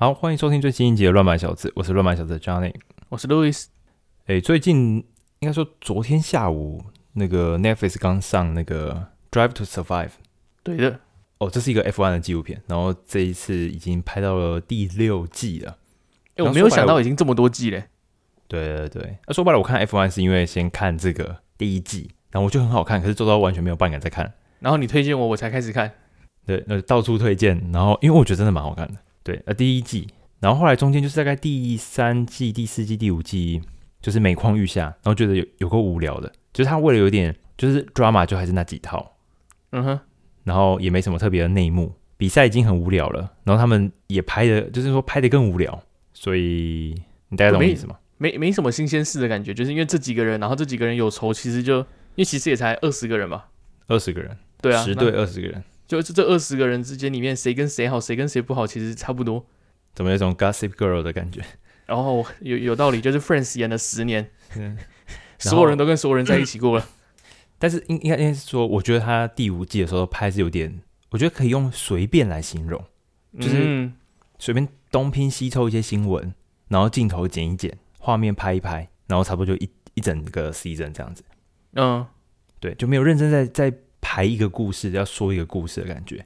好，欢迎收听最新一集的《乱买小子》，我是乱买小子 Johnny，我是 Louis。哎，最近应该说昨天下午那个 Netflix 刚上那个《Drive to Survive》，对的。哦，这是一个 F1 的纪录片，然后这一次已经拍到了第六季了。哎，我没有想到已经这么多季嘞。对对对，那说白了，我看 F1 是因为先看这个第一季，然后我觉得很好看，可是周遭完全没有半个在看。然后你推荐我，我才开始看。对，那到处推荐，然后因为我觉得真的蛮好看的。对，呃，第一季，然后后来中间就是大概第三季、第四季、第五季，就是每况愈下，然后觉得有有够无聊的，就是他为了有点就是 drama，就还是那几套，嗯哼，然后也没什么特别的内幕，比赛已经很无聊了，然后他们也拍的，就是说拍的更无聊，所以你大概懂我意思吗？没没，没什么新鲜事的感觉，就是因为这几个人，然后这几个人有仇，其实就因为其实也才二十个人吧，二十个人，对啊，十对二十个人。就是这二十个人之间里面，谁跟谁好，谁跟谁不好，其实差不多。怎么有种 Gossip Girl 的感觉？然后有有道理，就是 Friends 演了十年，嗯，所有人都跟所有人在一起过了。但是应应该应该是说，我觉得他第五季的时候拍是有点，我觉得可以用随便来形容，就是随便东拼西凑一些新闻，然后镜头剪一剪，画面拍一拍，然后差不多就一一整个 season 这样子。嗯，对，就没有认真在在。排一个故事，要说一个故事的感觉。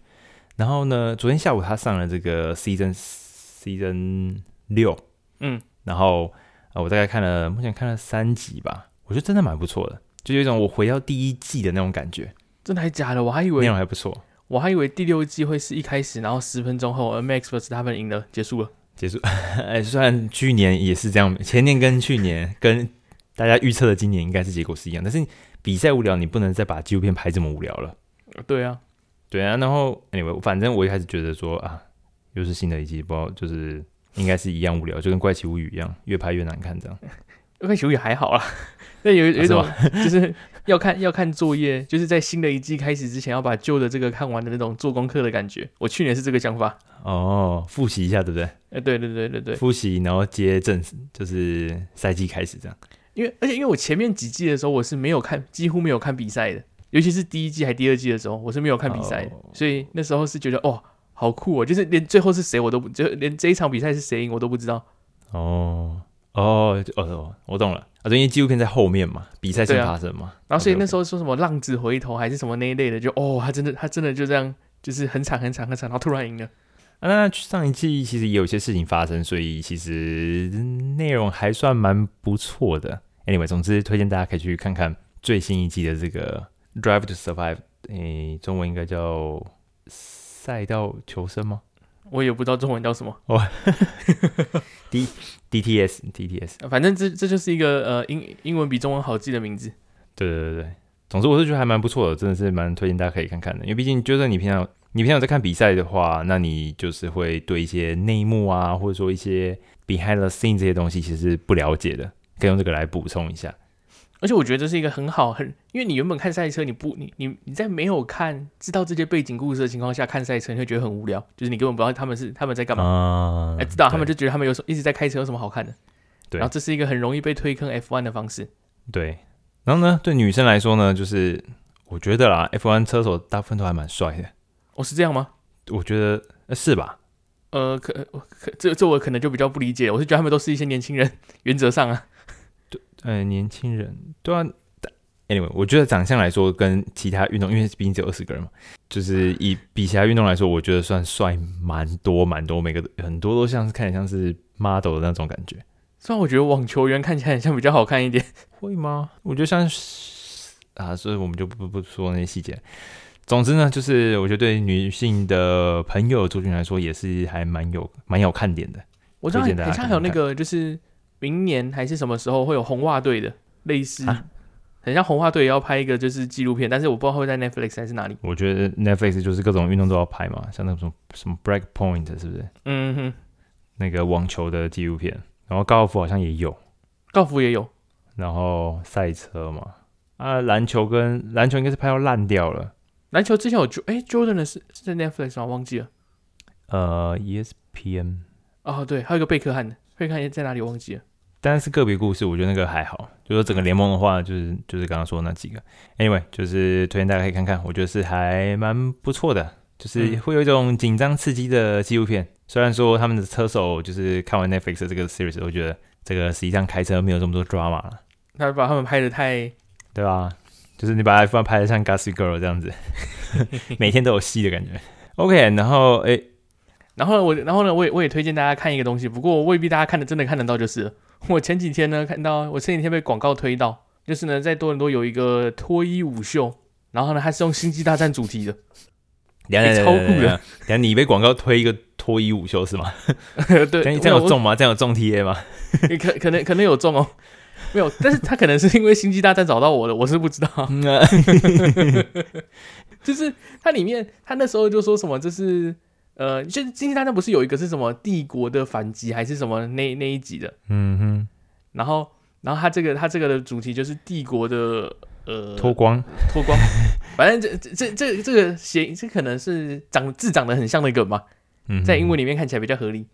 然后呢，昨天下午他上了这个 season season 六，嗯，然后呃，我大概看了，目前看了三集吧，我觉得真的蛮不错的，就有一种我回到第一季的那种感觉。真的还假的？我还以为内容还不错，我还以为第六季会是一开始，然后十分钟后，Max vs 他们赢了，结束了，结束。哎，虽然去年也是这样，前年跟去年跟大家预测的今年应该是结果是一样，但是。比赛无聊，你不能再把纪录片拍这么无聊了。对啊，对啊。然后，anyway，反正我一开始觉得说啊，又是新的一季，不知道就是应该是一样无聊，就跟《怪奇物语》一样，越拍越难看这样。《怪奇物语》还好啦，那有有一种就是要看要看作业，就是在新的一季开始之前要把旧的这个看完的那种做功课的感觉。我去年是这个想法。哦，复习一下，对不对？哎，对对对对对，复习，然后接正就是赛季开始这样。因为，而且因为我前面几季的时候，我是没有看，几乎没有看比赛的，尤其是第一季还第二季的时候，我是没有看比赛的，oh. 所以那时候是觉得，哇，好酷哦，就是连最后是谁我都不，就连这一场比赛是谁赢我都不知道。哦，哦，哦，我懂了啊，因为纪录片在后面嘛，比赛先发生嘛，啊、然后所以那时候说什么浪子回头还是什么那一类的，就哦，他真的，他真的就这样，就是很惨很惨很惨，然后突然赢了。啊，那上一季其实也有些事情发生，所以其实内容还算蛮不错的。Anyway，总之推荐大家可以去看看最新一季的这个《Drive to Survive》，诶，中文应该叫《赛道求生》吗？我也不知道中文叫什么。哦，D D T S D T S，反正这这就是一个呃英英文比中文好记的名字。对对对对，总之我是觉得还蛮不错的，真的是蛮推荐大家可以看看的，因为毕竟就算你平常。你平常在看比赛的话，那你就是会对一些内幕啊，或者说一些 behind the scene 这些东西，其实是不了解的，可以用这个来补充一下。而且我觉得这是一个很好很，因为你原本看赛车，你不你你你在没有看知道这些背景故事的情况下看赛车，你会觉得很无聊，就是你根本不知道他们是他们在干嘛。哎、嗯，知道他们就觉得他们有什一直在开车有什么好看的。对。然后这是一个很容易被推坑 F1 的方式。对。然后呢，对女生来说呢，就是我觉得啦，F1 车手大部分都还蛮帅的。哦，是这样吗？我觉得是吧？呃，可可这这我可能就比较不理解。我是觉得他们都是一些年轻人，原则上啊，对，呃，年轻人对啊。Anyway，我觉得长相来说，跟其他运动，因为毕竟只有二十个人嘛，就是以比其他运动来说，我觉得算帅蛮多蛮多，每个很多都像是看起来像是 model 的那种感觉。虽然我觉得网球员看起来很像比较好看一点，会吗？我觉得像啊，所以我们就不不说那些细节。总之呢，就是我觉得对女性的朋友族群来说，也是还蛮有蛮有看点的。我知道，很像还有那个，就是明年还是什么时候会有红袜队的类似，啊、很像红袜队也要拍一个就是纪录片，但是我不知道会在 Netflix 还是哪里。我觉得 Netflix 就是各种运动都要拍嘛，像那种什么 Break Point 是不是？嗯哼，那个网球的纪录片，然后高尔夫好像也有，高尔夫也有，然后赛车嘛，啊，篮球跟篮球应该是拍到烂掉了。篮球之前有 Jordan 的是是在 Netflix 吗？忘记了。呃，ESPN。哦，对，还有一个贝克汉的，贝克汉在哪里？忘记了。但是个别故事，我觉得那个还好。就说整个联盟的话，就是就是刚刚说的那几个。Anyway，就是推荐大家可以看看，我觉得是还蛮不错的，就是会有一种紧张刺激的纪录片。虽然说他们的车手就是看完 Netflix 这个 series，我觉得这个实际上开车没有这么多 drama 了。他把他们拍的太，对吧？就是你把 iPhone 拍的像 Gossip Girl 这样子，每天都有戏的感觉。OK，然后哎，然后我，然后呢，我也我也推荐大家看一个东西，不过未必大家看的真的看得到，就是我前几天呢看到，我前几天被广告推到，就是呢在多伦多有一个脱衣舞秀，然后呢它是用星际大战主题的，超酷的。等下你被广告推一个脱衣舞秀是吗？对，这样有中吗？这样有中 TA 吗？可可能可能有中哦。没有，但是他可能是因为星际大战找到我的，我是不知道。就是它里面，他那时候就说什么，就是呃，就是星际大战不是有一个是什么帝国的反击，还是什么那那一集的？嗯哼。然后，然后他这个他这个的主题就是帝国的呃脱光脱光，反正这这这这个写这可能是长字长得很像的梗嘛，在英文里面看起来比较合理。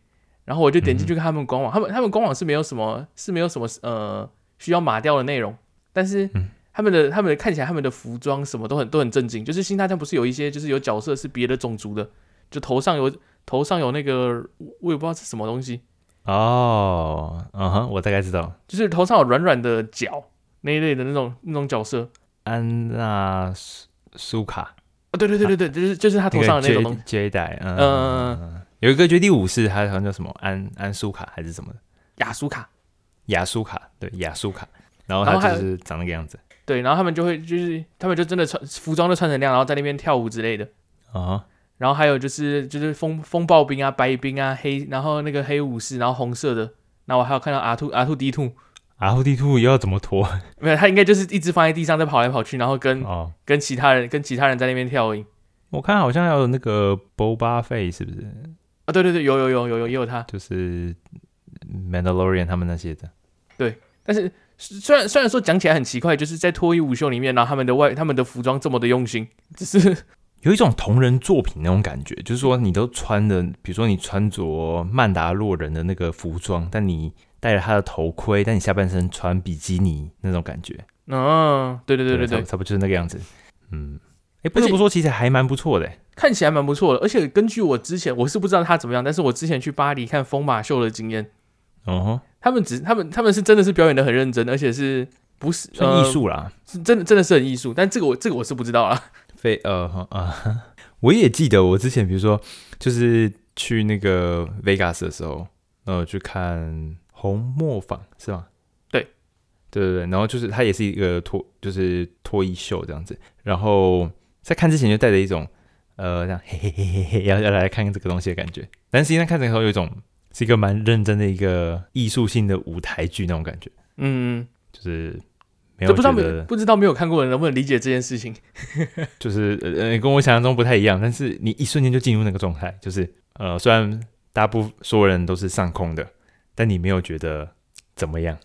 然后我就点进去看他们官网，他们他们官网是没有什么是没有什么呃。需要码掉的内容，但是他们的、嗯、他们的看起来他们的服装什么都很都很正经，就是新大战不是有一些就是有角色是别的种族的，就头上有头上有那个我也不知道是什么东西。哦，嗯哼，我大概知道，就是头上有软软的角那一类的那种那种角色，安娜苏苏卡。啊，对对对对对，就是就是他头上的那种东西，J 代，嗯有一个绝地武士，他好像叫什么安安苏卡还是什么的，亚苏卡。亚苏卡，对雅苏卡，然后他就是长那个样子，对，然后他们就会就是他们就真的穿服装都穿成那样，然后在那边跳舞之类的啊，然后还有就是就是风风暴兵啊、白兵啊、黑，然后那个黑武士，然后红色的，然后我还有看到 R two R two D two R two D two 又要怎么拖？没有，他应该就是一直放在地上在跑来跑去，然后跟、哦、跟其他人跟其他人在那边跳舞。我看好像还有那个 Boba Fett 是不是？啊，对对对，有有有有有也有他，就是 Mandalorian 他们那些的。对，但是虽然虽然说讲起来很奇怪，就是在脱衣舞秀里面，然后他们的外他们的服装这么的用心，只是 有一种同人作品那种感觉，就是说你都穿的，比如说你穿着曼达洛人的那个服装，但你戴着他的头盔，但你下半身穿比基尼那种感觉。嗯、哦，对对对对对，差不多就是那个样子。嗯，哎，不得不说，其实还蛮不错的，看起来蛮不错的。而且根据我之前，我是不知道他怎么样，但是我之前去巴黎看疯马秀的经验，哦吼。他们只，他们他们是真的是表演的很认真，而且是不是算艺术啦？是真的真的是很艺术。但这个我这个我是不知道啦。非呃啊，我也记得我之前比如说就是去那个 Vegas 的时候，然后去看红磨坊是吗？对对对对，然后就是它也是一个脱就是脱衣秀这样子。然后在看之前就带着一种呃这样嘿嘿嘿嘿嘿要要来看这个东西的感觉，但实际上看的时候有一种。是一个蛮认真的一个艺术性的舞台剧那种感觉，嗯，就是没有，不知道没不知道没有看过的人能不能理解这件事情，就是呃跟我想象中不太一样，但是你一瞬间就进入那个状态，就是呃虽然大部分所有人都是上空的，但你没有觉得怎么样，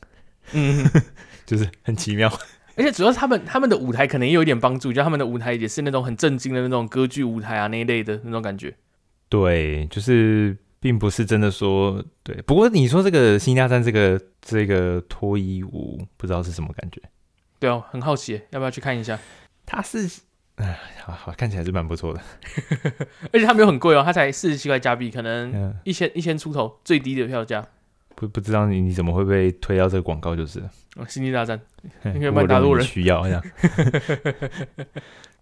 嗯，就是很奇妙，而且主要是他们他们的舞台可能也有一点帮助，就他们的舞台也是那种很震惊的那种歌剧舞台啊那一类的那种感觉，对，就是。并不是真的说对，不过你说这个《星际大战》这个这个脱衣舞，不知道是什么感觉？对哦，很好奇，要不要去看一下？它是，哎，好好看起来是蛮不错的，而且它没有很贵哦，它才四十七块加币，可能一千一千出头最低的票价。不不知道你你怎么会被推到这个广告？就是《哦、星际大战》，因为曼达洛人需要这样。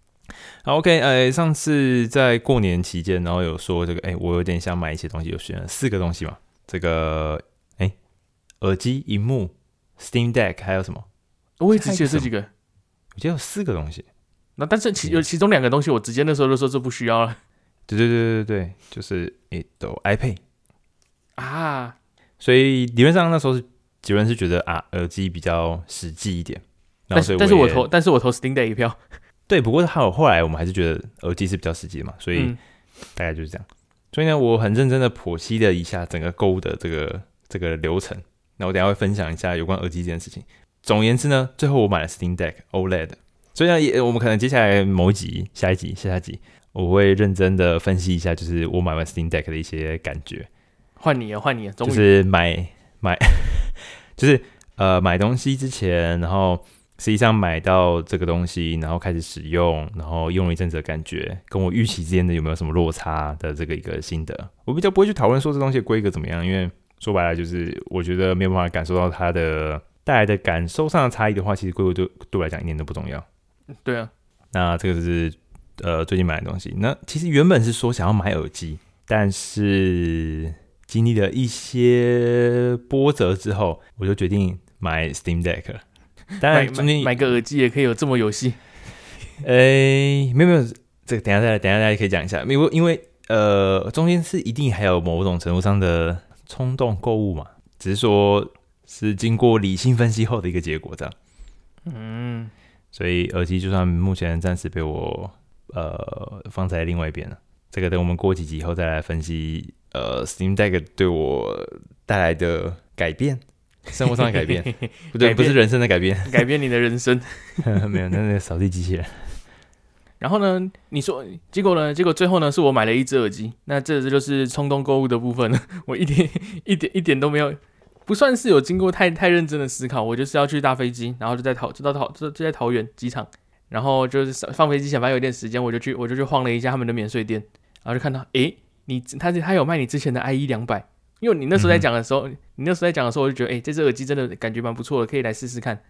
好，OK，呃，上次在过年期间，然后有说这个，哎，我有点想买一些东西，有选了四个东西嘛。这个，哎，耳机、荧幕、Steam Deck，还有什么？我也只记得这几个，我记得有四个东西。那但是其有其中两个东西，我直接那时候就说这不需要了。对对对对对，就是哎，都 iPad 啊。所以理论上那时候是结论是觉得啊，耳机比较实际一点。但是但是我投，但是我投 Steam Deck 一票。对，不过还有后来我们还是觉得耳机是比较实际的嘛，所以大概就是这样。嗯、所以呢，我很认真的剖析了一下整个购物的这个这个流程。那我等下会分享一下有关耳机这件事情。总而言之呢，最后我买了 Steam Deck OLED。所以呢，也我们可能接下来某一集、下一集、下下集，我会认真的分析一下，就是我买完 Steam Deck 的一些感觉。换你啊，换你啊，就是买买，就是呃买东西之前，然后。实际上买到这个东西，然后开始使用，然后用了一阵子的感觉，跟我预期之间的有没有什么落差的这个一个心得，我比较不会去讨论说这东西的规格怎么样，因为说白了就是我觉得没有办法感受到它的带来的感受上的差异的话，其实规格对对我来讲一点都不重要。对啊，那这个是呃最近买的东西。那其实原本是说想要买耳机，但是经历了一些波折之后，我就决定买 Steam Deck 了。当然中间买，买个耳机也可以有这么游戏。哎、欸，没有没有，这个等下再来，等下大家可以讲一下。因为因为呃，中间是一定还有某种程度上的冲动购物嘛，只是说是经过理性分析后的一个结果，这样。嗯。所以耳机就算目前暂时被我呃放在另外一边了，这个等我们过几集以后再来分析。呃，Steam Deck 对我带来的改变，生活上的改变，不 对，不是人生的改变，改变你的人生。没有，那那个扫地机器人。然后呢，你说结果呢？结果最后呢，是我买了一只耳机。那这这就是冲动购物的部分了。我一点一点一点都没有。不算是有经过太太认真的思考，我就是要去搭飞机，然后就在桃就到桃就就在桃园机场，然后就是放飞机前反正有点时间，我就去我就去晃了一下他们的免税店，然后就看到诶，你他他有卖你之前的 IE 两百，因为你那时候在讲的时候，嗯、你那时候在讲的时候，我就觉得诶，这只耳机真的感觉蛮不错的，可以来试试看。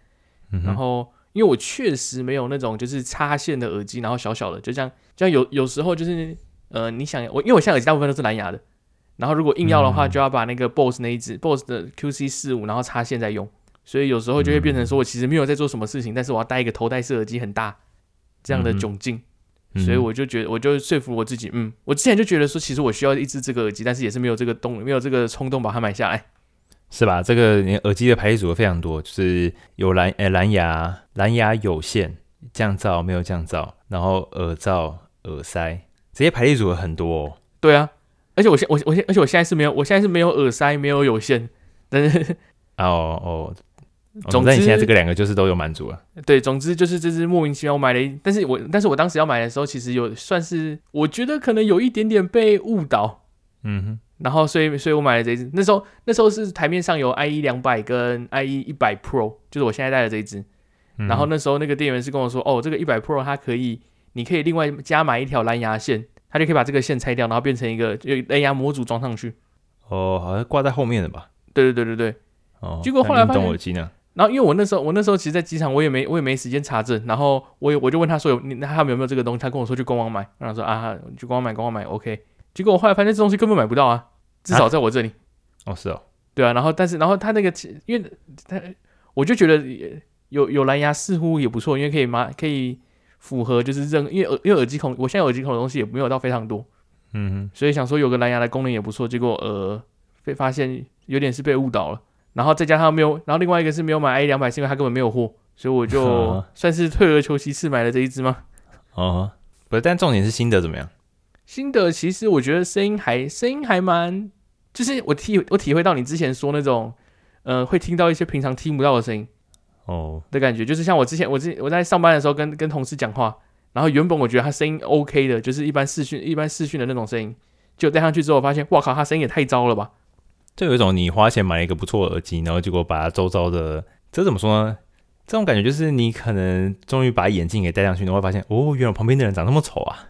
嗯、然后因为我确实没有那种就是插线的耳机，然后小小的，就像就像有有时候就是呃你想我因为我现在耳机大部分都是蓝牙的。然后如果硬要的话，就要把那个 BOSS 那一只、嗯、BOSS 的 QC 四五，然后插线再用，所以有时候就会变成说我其实没有在做什么事情，嗯、但是我要戴一个头戴式耳机很大这样的窘境，嗯、所以我就觉得我就说服我自己，嗯，我之前就觉得说其实我需要一只这个耳机，但是也是没有这个动没有这个冲动把它买下来，是吧？这个耳机的排列组合非常多，就是有蓝呃蓝牙、蓝牙有线、降噪没有降噪，然后耳罩、耳塞这些排列组合很多、哦，对啊。而且我现我我现而且我现在是没有我现在是没有耳塞没有有线，但是哦 哦，总之你现在这个两个就是都有满足了。对，总之就是这只莫名其妙我买了一，但是我但是我当时要买的时候，其实有算是我觉得可能有一点点被误导，嗯哼，然后所以所以我买了这只，那时候那时候是台面上有 IE 两百跟 IE 一百 Pro，就是我现在戴的这一只，嗯、然后那时候那个店员是跟我说，哦，这个一百 Pro 它可以，你可以另外加买一条蓝牙线。它就可以把这个线拆掉，然后变成一个就蓝牙模组装上去。哦，好像挂在后面的吧？对对对对对。哦。结果后来发现，然后因为我那时候我那时候其实，在机场我也没我也没时间查证，然后我也我就问他说有你他们有没有这个东西？他跟我说去官网买，然后说啊去官网买官网买 OK。结果我后来发现这东西根本买不到啊，至少在我这里。哦，是哦。对啊，然后但是然后他那个因为他我就觉得有有蓝牙似乎也不错，因为可以嘛可以。符合就是任因为耳因为耳机孔，我现在耳机孔的东西也没有到非常多，嗯哼，所以想说有个蓝牙的功能也不错，结果呃被发现有点是被误导了，然后再加上没有，然后另外一个是没有买 IE 两百，是因为它根本没有货，所以我就算是退而求其次买了这一只吗？哦，不是，但重点是心得怎么样？心得其实我觉得声音还声音还蛮，就是我体我体会到你之前说那种，呃，会听到一些平常听不到的声音。哦，的感觉就是像我之前，我之我在上班的时候跟跟同事讲话，然后原本我觉得他声音 OK 的，就是一般视讯一般视讯的那种声音，就戴上去之后发现，哇靠，他声音也太糟了吧！就有一种你花钱买了一个不错的耳机，然后结果把它周遭的，这怎么说呢？这种感觉就是你可能终于把眼镜给戴上去，你会发现，哦，原来旁边的人长那么丑啊！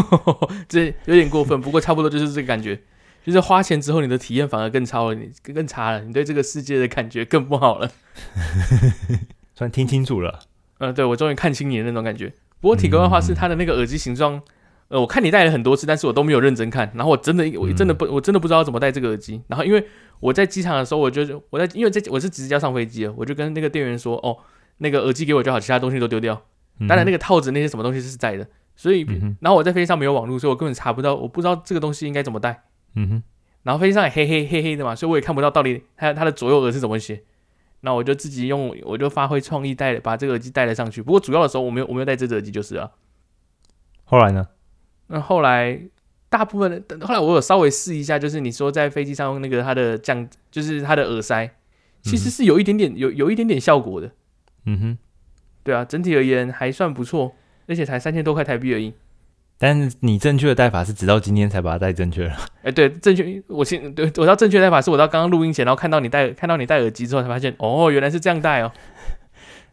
这有点过分，不过差不多就是这个感觉。就是花钱之后，你的体验反而更差了，你更差了，你对这个世界的感觉更不好了。算听清楚了，嗯，对，我终于看清你的那种感觉。不过体格的话是它的那个耳机形状，呃，我看你戴了很多次，但是我都没有认真看。然后我真的，我真的不，我真的不知道怎么戴这个耳机。然后因为我在机场的时候，我就我在因为在我是直接要上飞机了，我就跟那个店员说，哦，那个耳机给我就好，其他东西都丢掉。当然那个套子那些什么东西是在的，所以然后我在飞机上没有网络，所以我根本查不到，我不知道这个东西应该怎么戴。嗯哼，然后飞机上也黑黑黑黑的嘛，所以我也看不到到底它它的左右耳是怎么写。那我就自己用，我就发挥创意带把这个耳机带了上去。不过主要的时候我没有我没有戴这只耳机就是了。后来呢？那后来大部分的后来我有稍微试一下，就是你说在飞机上用那个它的降，就是它的耳塞，其实是有一点点有有一点点效果的。嗯哼，对啊，整体而言还算不错，而且才三千多块台币而已。但是你正确的戴法是直到今天才把它戴正确了。哎，对，正确，我先对，我到正确戴法是我到刚刚录音前，然后看到你戴看到你戴耳机之后才发现，哦，原来是这样戴哦。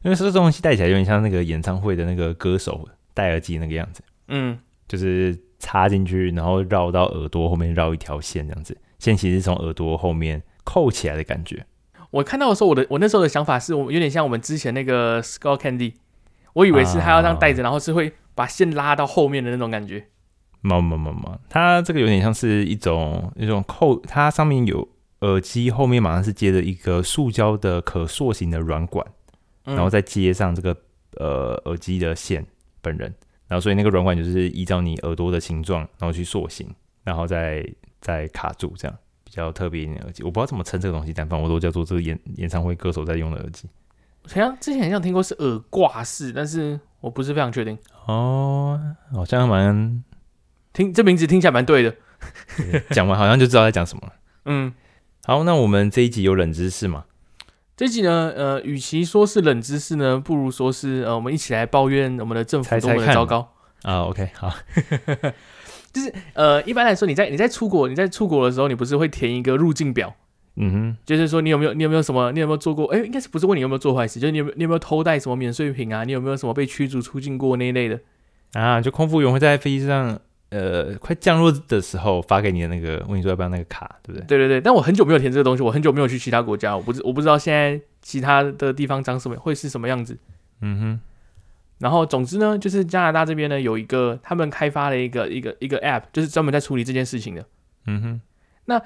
因为这东西戴起来有点像那个演唱会的那个歌手戴耳机那个样子，嗯，就是插进去，然后绕到耳朵后面绕一条线这样子，线其实是从耳朵后面扣起来的感觉。我看到的时候，我的我那时候的想法是我有点像我们之前那个 Skull Candy，我以为是他要这样戴着，然后是会把线拉到后面的那种感觉。没没没没，它这个有点像是一种一种扣，它上面有耳机后面马上是接着一个塑胶的可塑形的软管，然后再接上这个呃耳机的线本人，然后所以那个软管就是依照你耳朵的形状，然后去塑形，然后再再卡住这样。比较特别一点的耳机，我不知道怎么称这个东西，但反正我都叫做这个演演唱会歌手在用的耳机。好像之前好像听过是耳挂式，但是我不是非常确定。哦，好像蛮听这名字听起来蛮对的，讲完好像就知道在讲什么了。嗯，好，那我们这一集有冷知识吗？这一集呢，呃，与其说是冷知识呢，不如说是呃，我们一起来抱怨我们的政府多么的糟糕啊。OK，好。就是呃，一般来说，你在你在出国，你在出国的时候，你不是会填一个入境表？嗯哼，就是说你有没有你有没有什么你有没有做过？哎、欸，应该是不是问你有没有做坏事？就是你有没有你有没有偷带什么免税品啊？你有没有什么被驱逐出境过那一类的？啊，就空服员会在飞机上呃快降落的时候发给你的那个问你说要不要那个卡，对不对？对对对。但我很久没有填这个东西，我很久没有去其他国家，我不知我不知道现在其他的地方长什么会是什么样子。嗯哼。然后，总之呢，就是加拿大这边呢有一个，他们开发了一个一个一个 App，就是专门在处理这件事情的。嗯哼。那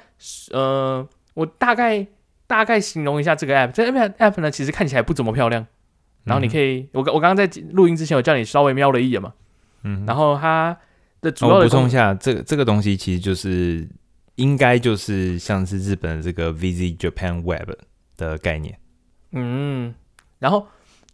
呃，我大概大概形容一下这个 App，这个 App 呢，其实看起来不怎么漂亮。然后你可以，嗯、我我刚刚在录音之前，我叫你稍微瞄了一眼嘛。嗯。然后它的主要补充一下，这个这个东西其实就是应该就是像是日本的这个 Visit Japan Web 的概念。嗯。然后。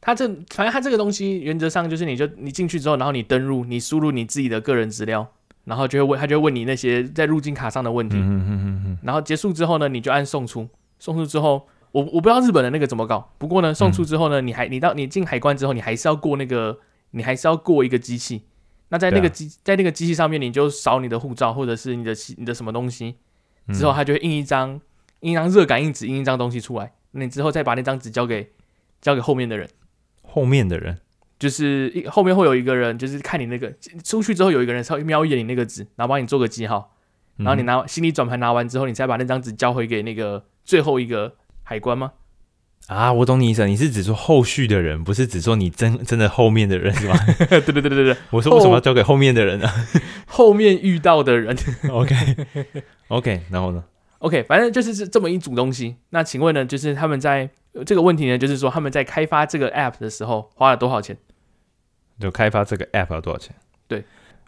它这反正它这个东西原则上就是，你就你进去之后，然后你登录，你输入你自己的个人资料，然后就会问，他就会问你那些在入境卡上的问题。嗯嗯嗯嗯。然后结束之后呢，你就按送出。送出之后，我我不知道日本的那个怎么搞。不过呢，送出之后呢，你还你到你进海关之后，你还是要过那个，你还是要过一个机器。那在那个机在那个机器上面，你就扫你的护照或者是你的你的什么东西，之后他就会印一张印一张热感应纸，印一张东西出来。那你之后再把那张纸交给交给后面的人。后面的人就是一后面会有一个人，就是看你那个出去之后，有一个人稍微瞄一眼你那个纸，然后帮你做个记号，然后你拿心理转盘拿完之后，你再把那张纸交回给那个最后一个海关吗？啊，我懂你意思，你是指说后续的人，不是指说你真真的后面的人是吧？对对对对对，我说为什么要交给后面的人呢？后面遇到的人，OK OK，然后呢？OK，反正就是这这么一组东西。那请问呢，就是他们在。这个问题呢，就是说他们在开发这个 app 的时候花了多少钱？就开发这个 app 要多少钱？对，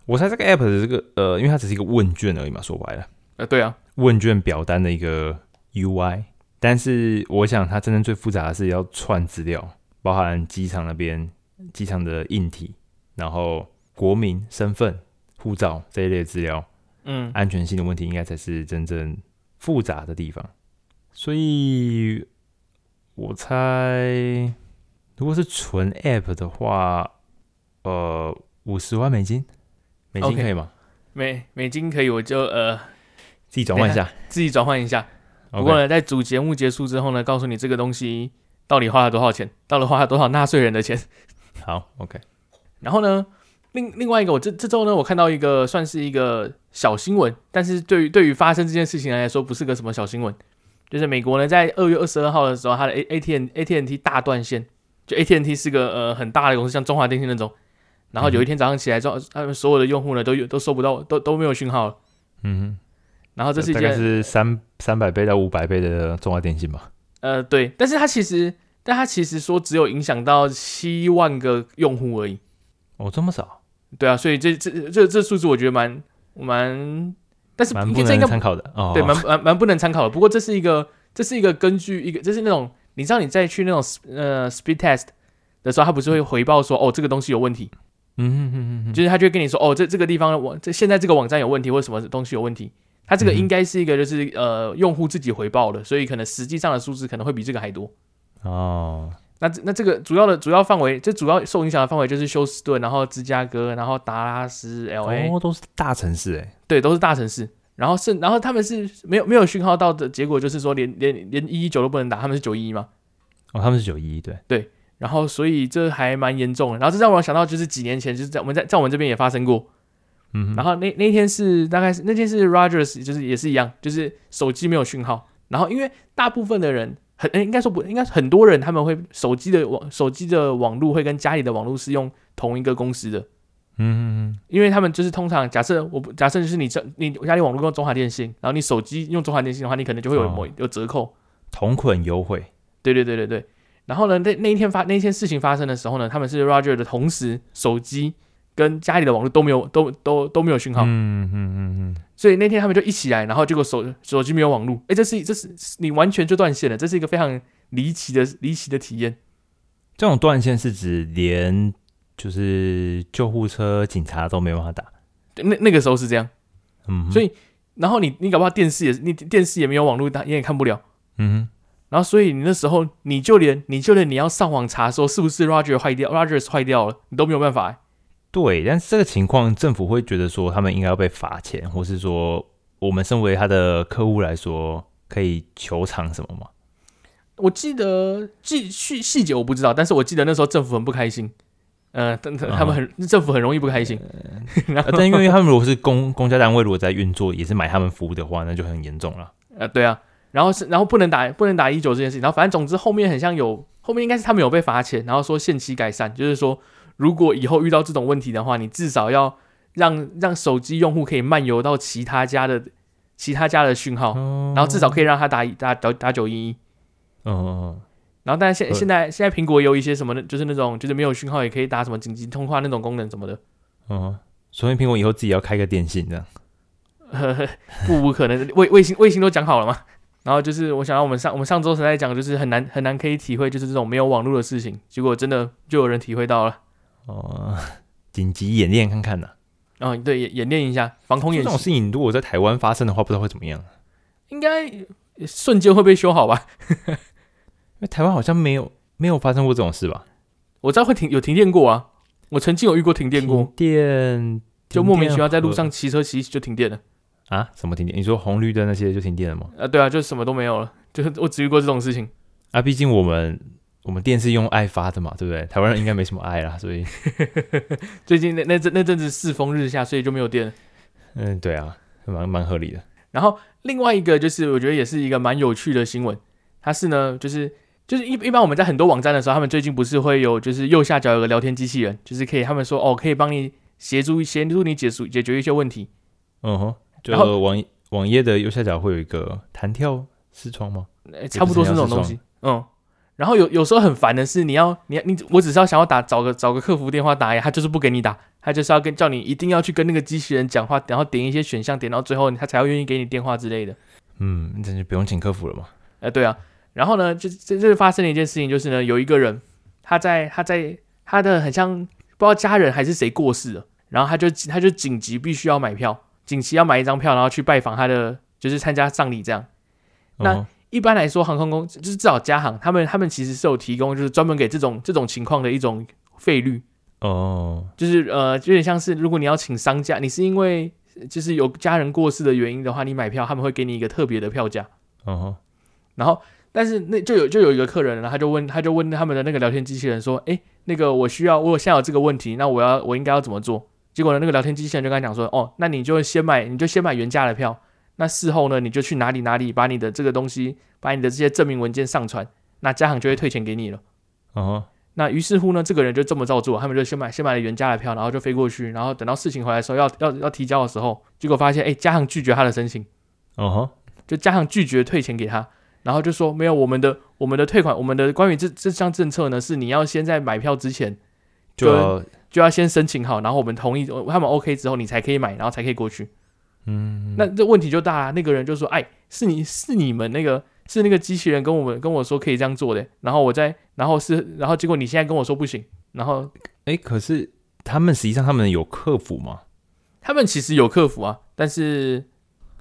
我猜这个 app 的这个呃，因为它只是一个问卷而已嘛，说白了，呃，对啊，问卷表单的一个 UI，但是我想它真正最复杂的是要串资料，包含机场那边机场的硬体，然后国民身份、护照这一类资料，嗯，安全性的问题应该才是真正复杂的地方，所以。我猜，如果是纯 App 的话，呃，五十万美金，美金可以吗？Okay. 美美金可以，我就呃自己转换一下，自己转换一下。不过呢，在主节目结束之后呢，告诉你这个东西到底花了多少钱，到底花了多少纳税人的钱。好，OK。然后呢，另另外一个，我这这周呢，我看到一个算是一个小新闻，但是对于对于发生这件事情来说，不是个什么小新闻。就是美国呢，在二月二十二号的时候，它的 A A T N A T N T 大断线。就 A T N T 是个呃很大的公司，像中华电信那种。然后有一天早上起来之后，他们所有的用户呢都有都收不到，都都没有讯号了。嗯哼。然后这是一件是三三百倍到五百倍的中华电信吧。呃，对，但是它其实，但它其实说只有影响到七万个用户而已。哦，这么少？对啊，所以这这这这数字我觉得蛮蛮。但是蛮不能参考的，哦、对，蛮 蛮蛮不能参考的。不过这是一个，这是一个根据一个，这是那种你知道你再去那种呃 speed test 的时候，他不是会回报说，哦，这个东西有问题，嗯哼哼哼，就是他就会跟你说，哦，这这个地方网这现在这个网站有问题，或者什么东西有问题。他这个应该是一个就是呃用户自己回报的，所以可能实际上的数字可能会比这个还多。哦，那那这个主要的主要范围，这主要受影响的范围就是休斯顿，然后芝加哥，然后达拉斯，LA，哦，都是大城市哎。对，都是大城市，然后是，然后他们是没有没有讯号到的结果，就是说连连连一一九都不能打，他们是九一一吗？哦，他们是九一一，对对。然后所以这还蛮严重的。然后这让我想到就是几年前就是在我们在在我们这边也发生过。嗯，然后那那天是大概是那天是 Rogers，就是也是一样，就是手机没有讯号。然后因为大部分的人很，应该说不应该很多人他们会手机的网手机的网络会跟家里的网络是用同一个公司的。嗯嗯嗯，因为他们就是通常假设我假设就是你这你家里网络用中华电信，然后你手机用中华电信的话，你可能就会有某、哦、有折扣，同捆优惠。对对对对对。然后呢，那那一天发那一天事情发生的时候呢，他们是 Roger 的同时手机。跟家里的网络都没有，都都都没有讯号。嗯嗯嗯嗯。所以那天他们就一起来，然后结果手手机没有网络。哎，这是这是你完全就断线了，这是一个非常离奇的离奇的体验。这种断线是指连就是救护车、警察都没办法打。那那个时候是这样。嗯。所以，然后你你搞不好电视也是，你电视也没有网络打，你也看不了。嗯。然后，所以你那时候你就连你就连你要上网查说是不是 Roger 坏掉，Rogers 坏掉了，你都没有办法。对，但是这个情况，政府会觉得说他们应该要被罚钱，或是说我们身为他的客户来说，可以求偿什么吗？我记得细细细节我不知道，但是我记得那时候政府很不开心，呃，但他们很、嗯、政府很容易不开心。呃、但因为他们如果是公公家单位，如果在运作也是买他们服务的话，那就很严重了。呃，对啊，然后是然后不能打不能打一九这件事情，然后反正总之后面很像有后面应该是他们有被罚钱，然后说限期改善，就是说。如果以后遇到这种问题的话，你至少要让让手机用户可以漫游到其他家的其他家的讯号，哦、然后至少可以让他打打打打九一一。嗯。然后，但是现现在现在苹果也有一些什么，就是那种就是没有讯号也可以打什么紧急通话那种功能什么的。嗯，所以苹果以后自己要开个电信这样。呵呵，不不可能，卫卫星卫星都讲好了嘛。然后就是我想要我们上我们上周才在讲，就是很难很难可以体会，就是这种没有网络的事情，结果真的就有人体会到了。哦，紧急演练看看呢、啊？哦，对，演演练一下防空演习。这种事情如果在台湾发生的话，不知道会怎么样。应该瞬间会被修好吧？因为台湾好像没有没有发生过这种事吧？我知道会停有停电过啊，我曾经有遇过停电过，停电就莫名其妙在路上骑车骑就停电了啊？什么停电？你说红绿灯那些就停电了吗？啊，对啊，就什么都没有了，就是我只遇过这种事情啊。毕竟我们。我们电是用爱发的嘛，对不对？台湾人应该没什么爱啦，所以 最近那那阵那阵子世风日下，所以就没有电。嗯，对啊，蛮蛮合理的。然后另外一个就是，我觉得也是一个蛮有趣的新闻。它是呢，就是就是一一般我们在很多网站的时候，他们最近不是会有就是右下角有个聊天机器人，就是可以他们说哦，可以帮你协助协助你解除解决一些问题。嗯哼，就网网页的右下角会有一个弹跳视窗吗？差不多是那种东西。嗯。然后有有时候很烦的是，你要你你我只是要想要打找个找个客服电话打呀，他就是不给你打，他就是要跟叫你一定要去跟那个机器人讲话，然后点一些选项，点到最后他才会愿意给你电话之类的。嗯，那就不用请客服了嘛。呃，对啊。然后呢，就这这发生了一件事情，就是呢，有一个人他在他在他的很像不知道家人还是谁过世了，然后他就他就紧急必须要买票，紧急要买一张票，然后去拜访他的，就是参加葬礼这样。那。嗯一般来说，航空公司就是至少加航，他们他们其实是有提供，就是专门给这种这种情况的一种费率哦，oh. 就是呃，有点像是如果你要请丧假，你是因为就是有家人过世的原因的话，你买票他们会给你一个特别的票价哦。Oh. 然后，但是那就有就有一个客人，然后他就问他就问他们的那个聊天机器人说：“诶，那个我需要我现在有这个问题，那我要我应该要怎么做？”结果呢，那个聊天机器人就跟他讲说：“哦，那你就先买你就先买原价的票。”那事后呢，你就去哪里哪里把你的这个东西，把你的这些证明文件上传，那家行就会退钱给你了。哦、uh，huh. 那于是乎呢，这个人就这么照做，他们就先买先买了原价的票，然后就飞过去，然后等到事情回来的时候要要要提交的时候，结果发现哎，家行拒绝他的申请。哦、uh. 就家行拒绝退钱给他，然后就说没有我们的我们的退款，我们的关于这这项政策呢，是你要先在买票之前就就要先申请好，然后我们同意他们 OK 之后，你才可以买，然后才可以过去。嗯，那这问题就大了。那个人就说：“哎，是你是你们那个是那个机器人跟我们跟我说可以这样做的。然后我在，然后是，然后结果你现在跟我说不行。然后，哎，可是他们实际上他们有客服吗？他们其实有客服啊，但是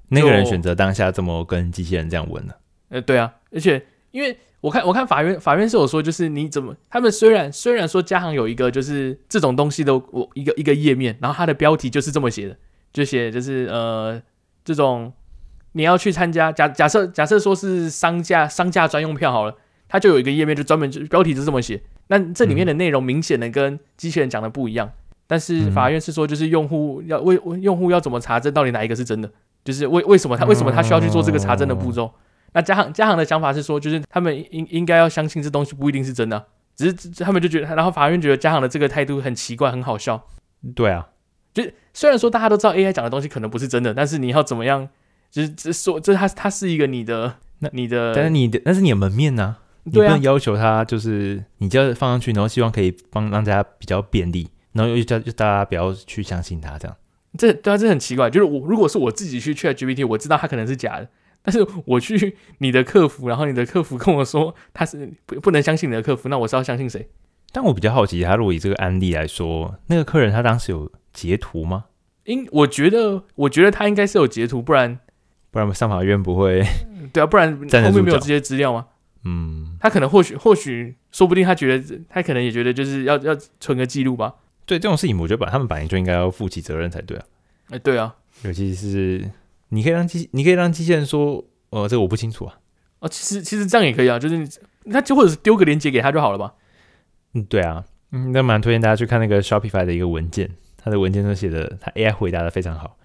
那个人选择当下这么跟机器人这样问呢？呃，对啊，而且因为我看我看法院法院是有说，就是你怎么他们虽然虽然说家行有一个就是这种东西的我一个一个页面，然后它的标题就是这么写的。”就写就是呃，这种你要去参加，假假设假设说是商家商家专用票好了，它就有一个页面，就专门就标题就这么写，那这里面的内容明显的跟机器人讲的不一样。但是法院是说，就是用户要为用户要怎么查证到底哪一个是真的？就是为为什么他为什么他需要去做这个查证的步骤？那嘉航嘉航的想法是说，就是他们应应该要相信这东西不一定是真的，只是他们就觉得，然后法院觉得嘉航的这个态度很奇怪，很好笑。对啊，就虽然说大家都知道 AI 讲的东西可能不是真的，但是你要怎么样？就是这说这它它是一个你的那你的，但是你的那是你的门面呐、啊，你不能要求他就是你就要放上去，然后希望可以帮让大家比较便利，然后又叫就大家不要去相信他这样。这对啊，这很奇怪。就是我如果是我自己去 ChatGPT，我知道他可能是假的。但是我去你的客服，然后你的客服跟我说他是不不能相信你的客服，那我是要相信谁？但我比较好奇，他如果以这个案例来说，那个客人他当时有截图吗？应我觉得，我觉得他应该是有截图，不然不然上法院不会。对啊，不然 后面没有这些资料吗？嗯，他可能或许或许说不定他觉得他可能也觉得就是要要存个记录吧。对这种事情，我觉得把他们本来就应该要负起责任才对啊。哎，对啊，尤其是。你可以让机，你可以让机器人说，呃，这个我不清楚啊。哦，其实其实这样也可以啊，就是那就或者是丢个链接给他就好了吧。嗯，对啊，嗯，那蛮推荐大家去看那个 Shopify 的一个文件，它的文件都写的，它 AI 回答的非常好，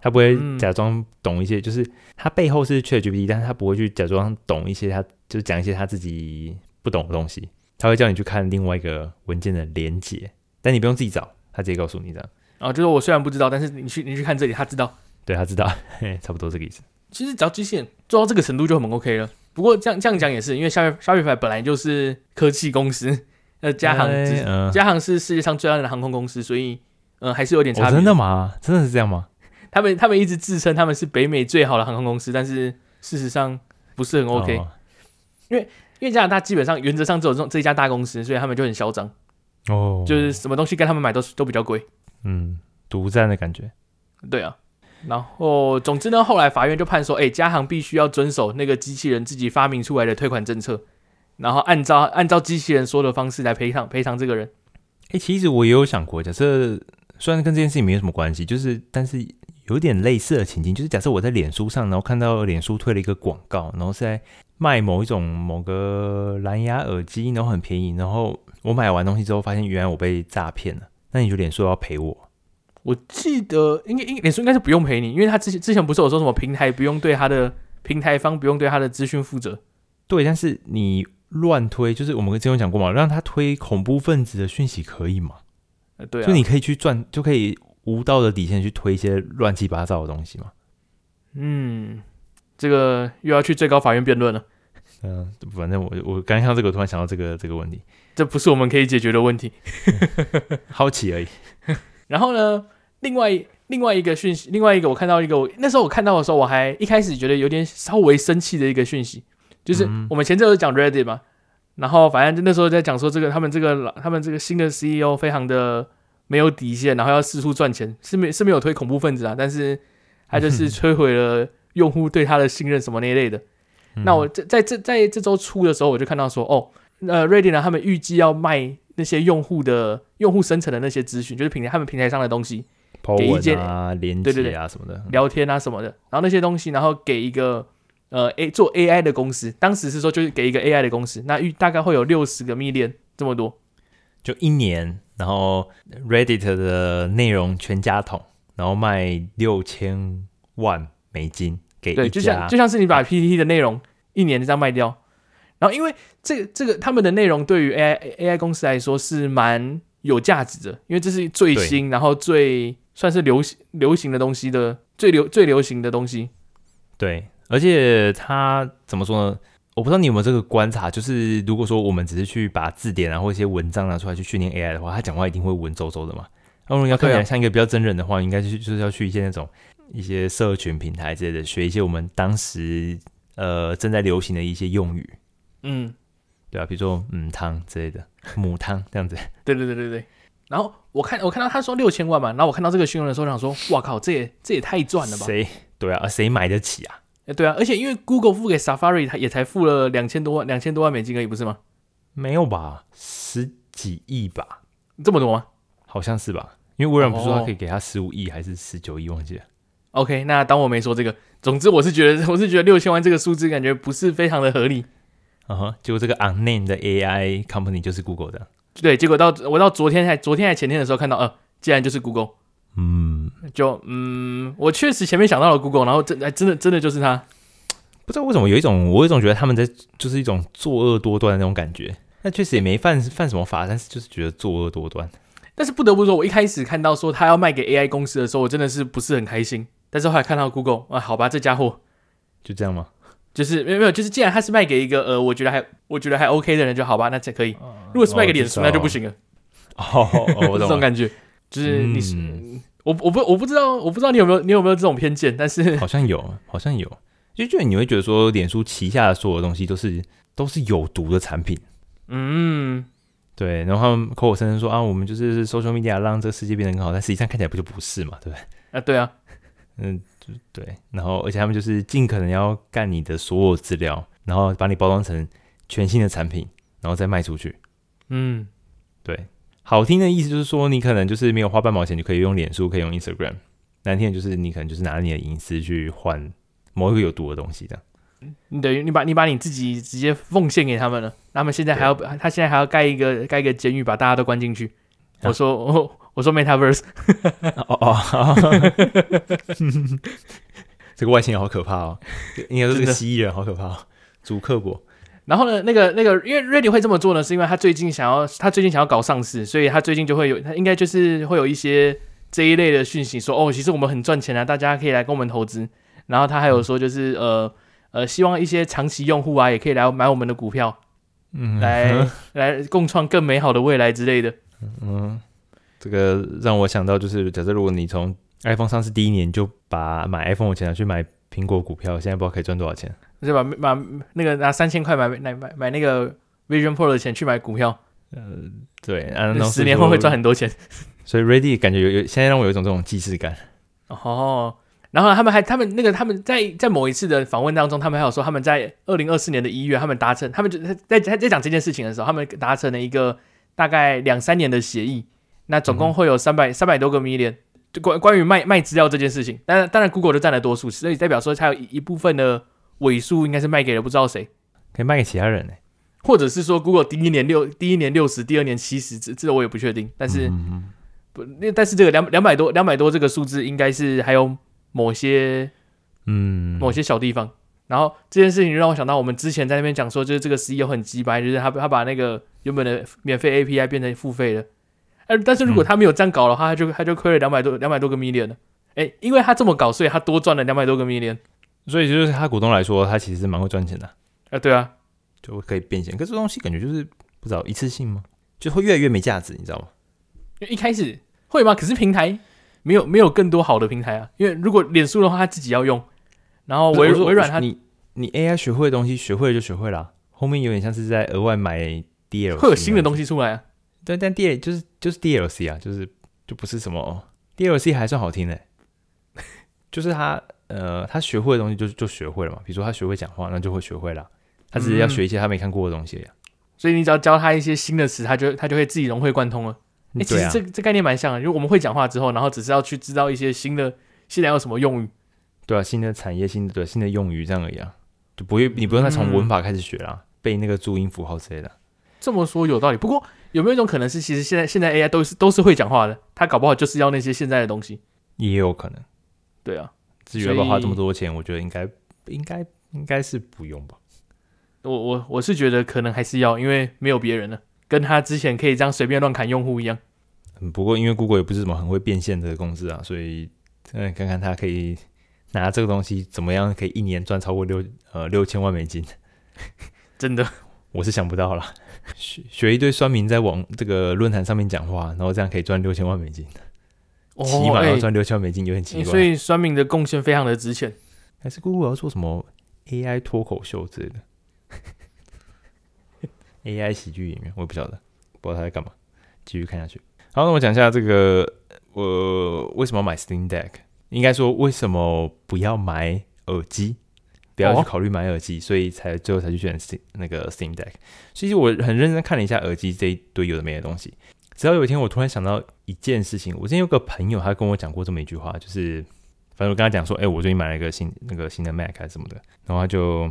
它不会假装懂一些，嗯、就是它背后是 ChatGPT，但是它不会去假装懂一些，它就是讲一些它自己不懂的东西，它会叫你去看另外一个文件的连接，但你不用自己找，它直接告诉你这样。啊，就是我虽然不知道，但是你去你去看这里，他知道。对，他知道，嘿，差不多这个意思。其实只要机器人做到这个程度就很 OK 了。不过这样这样讲也是，因为 Shopify 本来就是科技公司，呃，加航，呃、加航是世界上最大的航空公司，所以，呃，还是有点差别、哦。真的吗？真的是这样吗？他们他们一直自称他们是北美最好的航空公司，但是事实上不是很 OK。哦、因为因为加拿大基本上原则上只有这种这一家大公司，所以他们就很嚣张。哦，就是什么东西跟他们买都都比较贵。嗯，独占的感觉。对啊。然后，总之呢，后来法院就判说，哎，加航必须要遵守那个机器人自己发明出来的退款政策，然后按照按照机器人说的方式来赔偿赔偿这个人。哎，其实我也有想过，假设虽然跟这件事情没有什么关系，就是但是有点类似的情境，就是假设我在脸书上，然后看到脸书推了一个广告，然后是在卖某一种某个蓝牙耳机，然后很便宜，然后我买完东西之后发现原来我被诈骗了，那你就脸书要赔我？我记得应该应脸书应该是不用赔你，因为他之前之前不是有说什么平台不用对他的平台方不用对他的资讯负责。对，但是你乱推，就是我们之前有讲过嘛，让他推恐怖分子的讯息可以吗？呃，对啊，就你可以去赚，就可以无道德底线去推一些乱七八糟的东西嘛？嗯，这个又要去最高法院辩论了。嗯，反正我我刚看到这个，突然想到这个这个问题，这不是我们可以解决的问题，好奇而已。然后呢？另外另外一个讯息，另外一个我看到一个，我那时候我看到的时候，我还一开始觉得有点稍微生气的一个讯息，就是我们前阵子讲 Reddit 嘛，然后反正就那时候在讲说这个他们这个他们这个新的 CEO 非常的没有底线，然后要四处赚钱，是没是没有推恐怖分子啊，但是他就是摧毁了用户对他的信任什么那一类的。那我在在这在这周初的时候，我就看到说，哦，呃，Reddit 呢，他们预计要卖那些用户的用户生成的那些资讯，就是平台他们平台上的东西。给一件啊，连接啊什么的，聊天啊什么的，然后那些东西，然后给一个呃 A 做 AI 的公司，当时是说就是给一个 AI 的公司，那预大概会有六十个 million 这么多，就一年，然后 Reddit 的内容全家桶，然后卖六千万美金给对，就像就像是你把 PPT 的内容一年这样卖掉，然后因为这个这个他们的内容对于 AI AI 公司来说是蛮有价值的，因为这是最新，然后最算是流行流行的东西的最流最流行的东西，对，而且他怎么说呢？我不知道你有没有这个观察，就是如果说我们只是去把字典啊或一些文章拿出来去训练 AI 的话，他讲话一定会文绉绉的嘛。那如果要看起来像一个比较真人的话，应该就是就是要去一些那种一些社群平台之类的，学一些我们当时呃正在流行的一些用语。嗯，对啊，比如说嗯汤之类的，母汤这样子。对对对对对。然后我看我看到他说六千万嘛，然后我看到这个新闻的时候，想说，哇靠，这也这也太赚了吧？谁对啊？谁买得起啊？哎，对啊，而且因为 Google 付给 Safari，他也才付了两千多万两千多万美金而已，不是吗？没有吧？十几亿吧？这么多吗？好像是吧？因为微软不是说他可以给他十五亿还是十九亿，忘记了。OK，那当我没说这个。总之，我是觉得 我是觉得六千万这个数字感觉不是非常的合理。啊哈，结果这个 unnamed 的 AI company 就是 Google 的。对，结果到我到昨天还昨天还前天的时候看到，呃，竟然就是 Google。嗯，就嗯，我确实前面想到了 Google，然后真哎真的真的就是他。不知道为什么有一种我有一种觉得他们在就是一种作恶多端的那种感觉。那确实也没犯犯什么法，但是就是觉得作恶多端。但是不得不说，我一开始看到说他要卖给 AI 公司的时候，我真的是不是很开心。但是后来看到 Google 啊，好吧，这家伙就这样吗？就是没有没有，就是既然他是卖给一个呃，我觉得还我觉得还 OK 的人就好吧，那才可以。如果是卖给脸书，那就不行了。哦，我懂 这种感觉，就是你是、嗯、我我不我不知道我不知道你有没有你有没有这种偏见，但是好像有，好像有，就觉得你会觉得说，脸书旗下的所有东西都是都是有毒的产品。嗯。对，然后他们口口声声说啊，我们就是 social media 让这个世界变得更好，但实际上看起来不就不是嘛，对不对？啊，对啊，嗯，对，然后而且他们就是尽可能要干你的所有资料，然后把你包装成全新的产品，然后再卖出去。嗯，对，好听的意思就是说，你可能就是没有花半毛钱就可以用脸书，可以用 Instagram；难听的就是你可能就是拿你的隐私去换某一个有毒的东西的。你等于你把你把你自己直接奉献给他们了，他们现在还要他现在还要盖一个盖一个监狱，把大家都关进去。啊、我说 我我说 Metaverse，哦哦，这个外星人好可怕哦，应该说这个蜥蜴人好可怕哦，主克伯。然后呢，那个那个，因为 Ready 会这么做呢，是因为他最近想要他最近想要搞上市，所以他最近就会有他应该就是会有一些这一类的讯息说，哦，其实我们很赚钱啊，大家可以来跟我们投资。然后他还有说就是、嗯、呃。呃，希望一些长期用户啊，也可以来买我们的股票，嗯，来来共创更美好的未来之类的。嗯，这个让我想到，就是假设如果你从 iPhone 上市第一年就把买 iPhone 的钱拿去买苹果股票，现在不知道可以赚多少钱。就把把那个拿三千块买买买买那个 Vision Pro 的钱去买股票。呃，对，啊、十年后会赚很多钱。所以 Reddit 感觉有有，现在让我有一种这种既视感。哦。然后他们还，他们那个他们在在某一次的访问当中，他们还有说他们在二零二四年的一月，他们达成，他们就在在在讲这件事情的时候，他们达成了一个大概两三年的协议，那总共会有三百三百多个 million，就关关于卖卖资料这件事情，当然当然 Google 就占了多数，所以代表说它有一一部分的尾数应该是卖给了不知道谁，可以卖给其他人呢，或者是说 Google 第一年六第一年六十，第二年七十，这这个我也不确定，但是嗯不，那但是这个两两百多两百多这个数字应该是还有。某些，嗯，某些小地方，然后这件事情让我想到，我们之前在那边讲说，就是这个 CEO 很鸡掰，就是他他把那个原本的免费 API 变成付费的，呃，但是如果他没有这样搞的话，他就他就亏了两百多两百多个 million 了，哎，因为他这么搞，所以他多赚了两百多个 million，所以就是他股东来说，他其实是蛮会赚钱的，啊，对啊，就可以变现，可是这东西感觉就是不知道一次性吗？就会越来越没价值，你知道吗？因为一开始会吗？可是平台。没有没有更多好的平台啊，因为如果脸书的话，他自己要用，然后微微软他你你 AI 学会的东西学会了就学会了，啊，后面有点像是在额外买 DLC，会有新的东西出来啊。对，但 D 就是就是 DLC 啊，就是就不是什么 DLC 还算好听的，就是他呃他学会的东西就就学会了嘛，比如说他学会讲话，那就会学会了，他只是要学一些他没看过的东西。所以你只要教他一些新的词，他就他就会自己融会贯通了。哎、欸，其实这这概念蛮像的，因为我们会讲话之后，然后只是要去知道一些新的，现在有什么用语，对啊，新的产业、新的对新的用语这样而已啊，就不会你不用再从文法开始学啦，嗯、背那个注音符号之类的。这么说有道理，不过有没有一种可能是，其实现在现在 AI 都是都是会讲话的，他搞不好就是要那些现在的东西，也有可能。对啊，至于要不要花这么多钱，我觉得应该应该应该是不用吧。我我我是觉得可能还是要，因为没有别人了。跟他之前可以这样随便乱砍用户一样。嗯，不过因为 Google 也不是什么很会变现的公司啊，所以嗯，看看他可以拿这个东西怎么样，可以一年赚超过六呃六千万美金。真的，我是想不到了。学学一堆酸民在网这个论坛上面讲话，然后这样可以赚六千万美金，哦、起码要赚六千万美金有点奇怪。所以酸民的贡献非常的值钱。还是 Google 要做什么 AI 脱口秀之类的？AI 喜剧演员，我也不晓得，不知道他在干嘛。继续看下去。好，那我讲一下这个，我为什么买 Steam Deck？应该说，为什么不要买耳机？不要去考虑买耳机，哦，所以才最后才去选 Steam 那个 Steam Deck。其实我很认真看了一下耳机这一堆有的没的东西。直到有一天，我突然想到一件事情。我之前有个朋友，他跟我讲过这么一句话，就是反正我跟他讲说，哎，我最近买了一个新那个新的 Mac 还是什么的，然后他就。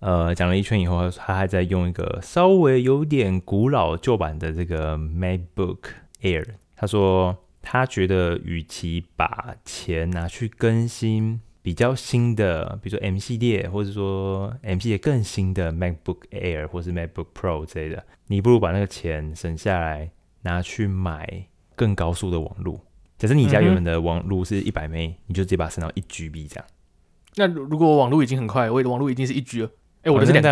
呃讲了一圈以后，他还在用一个稍微有点古老旧版的这个 MacBook Air。他说他觉得，与其把钱拿去更新比较新的，比如说 M 系列，或者说 M 系列更新的 MacBook Air 或是 MacBook Pro 之类的，你不如把那个钱省下来，拿去买更高速的网络。假设你家原本的网络是一百 M，你就直接把它升到一 GB 这样。那如果我网络已经很快，我的网络已经是一 G 了，哎、欸，我的是两 G。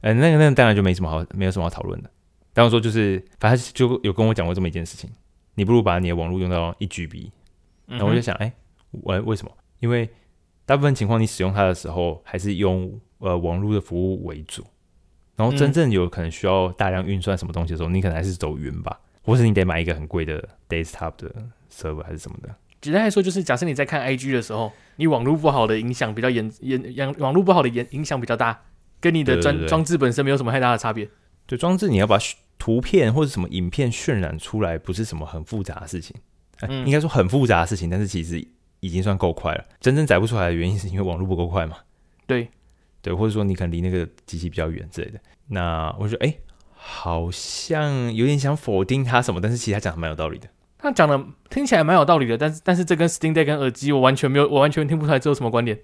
呃、哦，那个那个当然就没什么好，没有什么好讨论的。当然说就是，反正就有跟我讲过这么一件事情，你不如把你的网络用到一 GB。然后我就想，哎、欸，为为什么？因为大部分情况你使用它的时候，还是用呃网络的服务为主。然后真正有可能需要大量运算什么东西的时候，你可能还是走云吧，或是你得买一个很贵的 desktop 的 server 还是什么的。简单来说，就是假设你在看 IG 的时候，你网络不好的影响比较严严严，网络不好的影影响比较大，跟你的装装置本身没有什么太大的差别。对，装置你要把图片或者什么影片渲染出来，不是什么很复杂的事情。嗯，应该说很复杂的事情，但是其实已经算够快了。真正载不出来的原因是因为网络不够快嘛？对，对，或者说你可能离那个机器比较远之类的。那我觉得，哎、欸，好像有点想否定他什么，但是其实他讲的蛮有道理的。他讲的听起来蛮有道理的，但是但是这跟 Steam Deck 跟耳机我完全没有，我完全听不出来这有什么关联。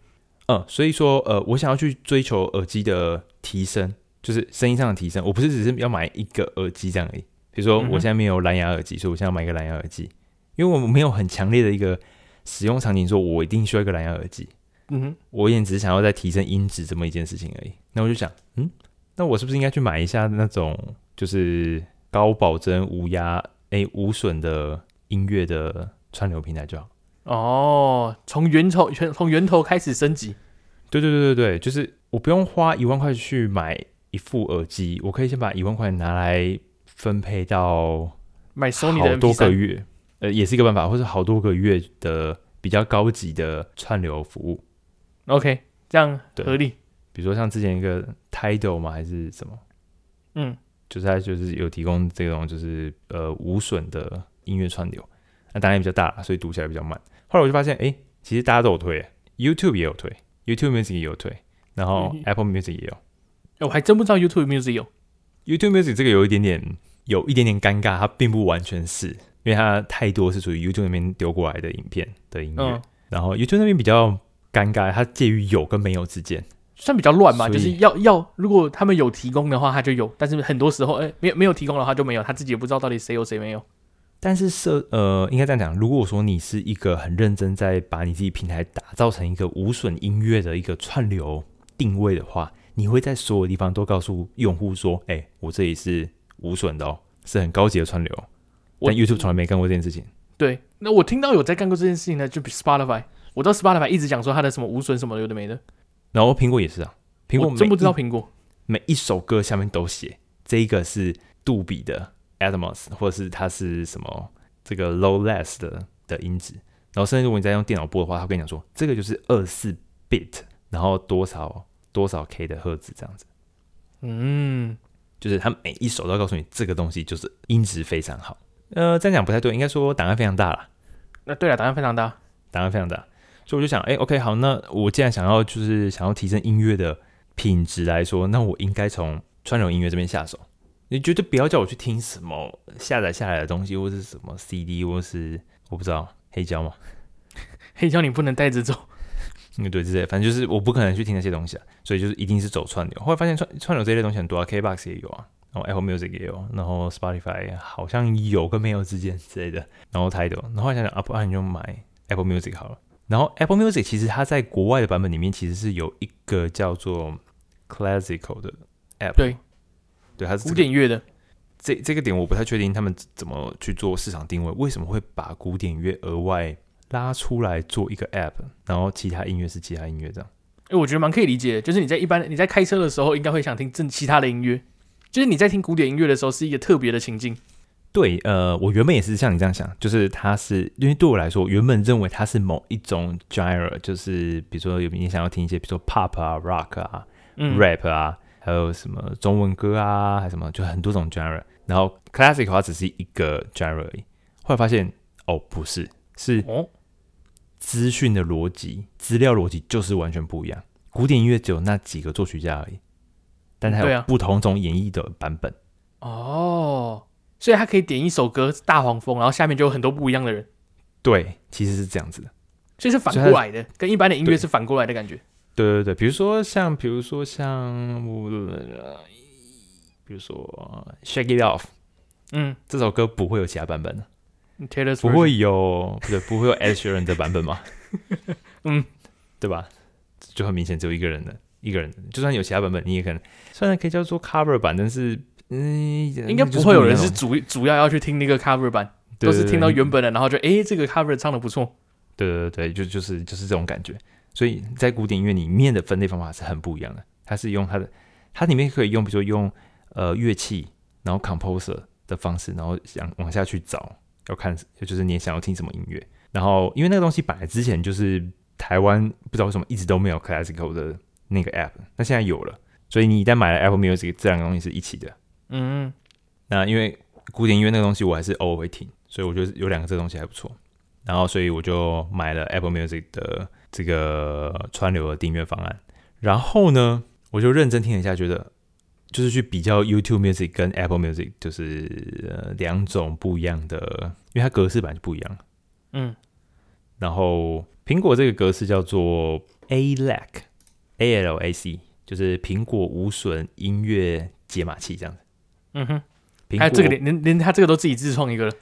嗯，所以说呃，我想要去追求耳机的提升，就是声音上的提升。我不是只是要买一个耳机这样而已。比如说我现在没有蓝牙耳机，所以我现在要买一个蓝牙耳机，因为我没有很强烈的一个使用场景，说我一定需要一个蓝牙耳机。嗯哼，我也只是想要再提升音质这么一件事情而已。那我就想，嗯，那我是不是应该去买一下那种就是高保真无压？诶，无损的音乐的串流平台就好哦。从源头从从源头开始升级。对对对对对，就是我不用花一万块去买一副耳机，我可以先把一万块拿来分配到买 Sony 的好多个月，呃，也是一个办法，或者好多个月的比较高级的串流服务。OK，这样合理。比如说像之前一个 Tidal 嘛，还是什么？嗯。就是它就是有提供这种就是呃无损的音乐串流，那当然也比较大，所以读起来比较慢。后来我就发现，哎、欸，其实大家都有推，YouTube 也有推，YouTube Music 也有推，然后 Apple Music 也有。欸、我还真不知道 YouTube Music 有。YouTube Music 这个有一点点有一点点尴尬，它并不完全是，因为它太多是属于 YouTube 那边丢过来的影片的音乐，嗯、然后 YouTube 那边比较尴尬，它介于有跟没有之间。算比较乱嘛，就是要要，如果他们有提供的话，他就有；但是很多时候，哎、欸，没有没有提供的话就没有，他自己也不知道到底谁有谁没有。但是设呃，应该这样讲，如果说你是一个很认真在把你自己平台打造成一个无损音乐的一个串流定位的话，你会在所有地方都告诉用户说：“哎、欸，我这里是无损的哦，是很高级的串流。”但 YouTube 从来没干过这件事情。对，那我听到有在干过这件事情呢，就比 Spotify，我知道 Spotify 一直讲说它的什么无损什么有的没的。然后苹果也是啊，苹果真不知道苹果每一首歌下面都写这一个是杜比的 Atmos，或者是它是什么这个 Low Less 的的音质。然后甚至如果你在用电脑播的话，他跟你讲说这个就是二四 bit，然后多少多少 K 的赫兹这样子。嗯，就是他每一首都要告诉你这个东西就是音质非常好。呃，这样讲不太对，应该说档案非常大了。那对了，档案非常大，档案非常大。所以我就想，哎、欸，OK，好，那我既然想要就是想要提升音乐的品质来说，那我应该从串流音乐这边下手。你绝对不要叫我去听什么下载下来的东西，或是什么 CD，或是我不知道黑胶嘛？黑胶你不能带着走。嗯，对，这些反正就是我不可能去听那些东西啊。所以就是一定是走串流。后来发现串串流这类东西很多啊，KBox 也有啊，然后 Apple Music 也有，然后 Spotify 好像有跟没有之间之类的，然后 Tidal，然后想想啊，不然你就买 Apple Music 好了。然后 Apple Music 其实它在国外的版本里面其实是有一个叫做 Classical 的 App，对，对，它是、这个、古典乐的。这这个点我不太确定他们怎么去做市场定位，为什么会把古典乐额外拉出来做一个 App，然后其他音乐是其他音乐这样？哎，我觉得蛮可以理解的，就是你在一般你在开车的时候应该会想听正其他的音乐，就是你在听古典音乐的时候是一个特别的情境。对，呃，我原本也是像你这样想，就是它是因为对我来说，原本认为它是某一种 genre，就是比如说有你想要听一些，比如说 pop 啊、rock 啊、嗯、rap 啊，还有什么中文歌啊，还是什么，就很多种 genre。然后 classic 的话只是一个 genre 而已。后来发现，哦，不是，是资讯的逻辑、资料逻辑就是完全不一样。古典音乐只有那几个作曲家而已，但它有不同种演绎的版本。哦，所以他可以点一首歌《大黄蜂》，然后下面就有很多不一样的人。对，其实是这样子的，所以是反过来的，跟一般的音乐是反过来的感觉。对对对，比如说像，比如说像，比如说《Shake It Off》，嗯，这首歌不会有其他版本的，Taylor's 不会有，不对，不会有 Ed Sheeran 的版本嘛？嗯，对吧？就很明显只有一个人的，一个人的，就算有其他版本，你也可能虽然可以叫做 cover 版，但是嗯，应该不会有人是主主要要去听那个 cover 版，对对对，都是听到原本的，然后就哎，这个 cover 唱的不错。对对对，就就是就是这种感觉。所以在古典音乐里面的分类方法是很不一样的，它是用它的，它里面可以用，比如说用呃乐器，然后 composer 的方式，然后想往下去找，要看就是你想要听什么音乐。然后因为那个东西本来之前就是台湾不知道为什么一直都没有 classical 的那个 app，那现在有了，所以你一旦买了 Apple Music，这两个东西是一起的。嗯，那因为古典音乐那个东西我还是偶尔会听，所以我觉得有两个这东西还不错。然后所以我就买了 Apple Music 的。这个川流的订阅方案，然后呢，我就认真听了一下，觉得就是去比较 YouTube Music 跟 Apple Music，就是呃两种不一样的，因为它格式版就不一样了。嗯，然后苹果这个格式叫做 ALAC，A L A C，就是苹果无损音乐解码器这样子。嗯哼，苹果还有这个连连连他这个都自己自创一个了。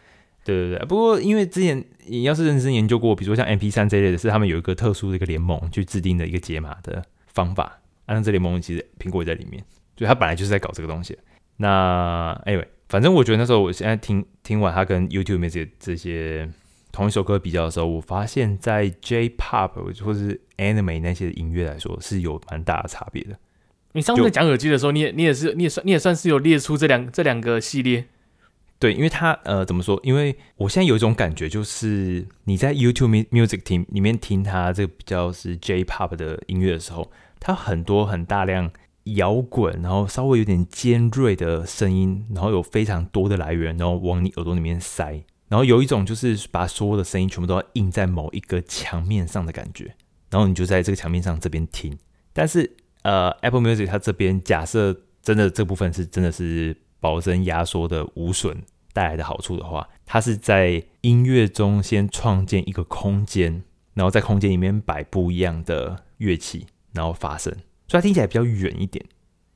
对对对，不过因为之前你要是认真研究过，比如说像 MP 三这一类的，是他们有一个特殊的一个联盟去制定的一个解码的方法。按照这联盟其实苹果也在里面，所以他本来就是在搞这个东西。那 anyway，反正我觉得那时候我现在听听完他跟 YouTube 这些这些同一首歌比较的时候，我发现，在 J-Pop 或者是 Anime 那些音乐来说是有蛮大的差别的。你上次讲耳机的时候，你也你也是你也算你也算是有列出这两这两个系列。对，因为它呃怎么说？因为我现在有一种感觉，就是你在 YouTube Music 听里面听它这个比较是 J-Pop 的音乐的时候，它很多很大量摇滚，然后稍微有点尖锐的声音，然后有非常多的来源，然后往你耳朵里面塞，然后有一种就是把所有的声音全部都要印在某一个墙面上的感觉，然后你就在这个墙面上这边听。但是呃 Apple Music 它这边假设真的这部分是真的是保真压缩的无损。带来的好处的话，它是在音乐中先创建一个空间，然后在空间里面摆不一样的乐器，然后发声，所以它听起来比较远一点。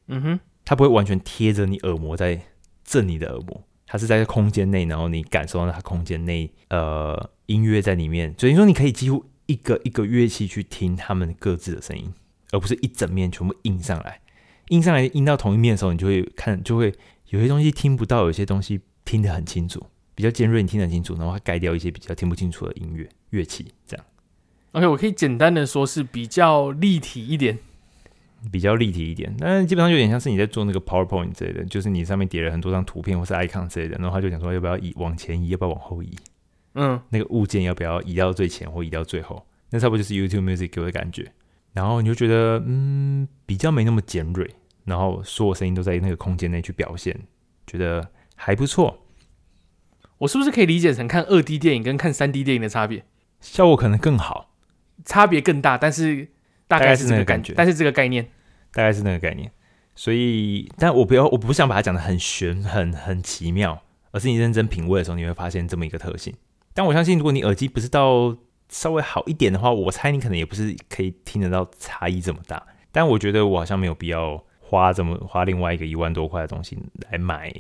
嗯哼，它不会完全贴着你耳膜在震你的耳膜，它是在空间内，然后你感受到它空间内呃音乐在里面，所以说你可以几乎一个一个乐器去听他们各自的声音，而不是一整面全部印上来，印上来印到同一面的时候，你就会看就会有些东西听不到，有些东西。听得很清楚，比较尖锐，你听得很清楚，然后它盖掉一些比较听不清楚的音乐乐器，这样。OK，我可以简单的说是比较立体一点，比较立体一点。但基本上有点像是你在做那个 PowerPoint 之类的，就是你上面叠了很多张图片或是 icon 之类的，然后他就讲说要不要移往前移，要不要往后移，嗯，那个物件要不要移到最前或移到最后，那差不多就是 YouTube Music 给我的感觉。然后你就觉得嗯，比较没那么尖锐，然后所有声音都在那个空间内去表现，觉得。还不错，我是不是可以理解成看二 D 电影跟看三 D 电影的差别？效果可能更好，差别更大，但是大概是这个感觉，但是这个概念大概是那个概念。所以，但我不要，我不想把它讲的很玄、很很奇妙，而是你认真品味的时候，你会发现这么一个特性。但我相信，如果你耳机不是到稍微好一点的话，我猜你可能也不是可以听得到差异这么大。但我觉得我好像没有必要花这么花另外一个一万多块的东西来买。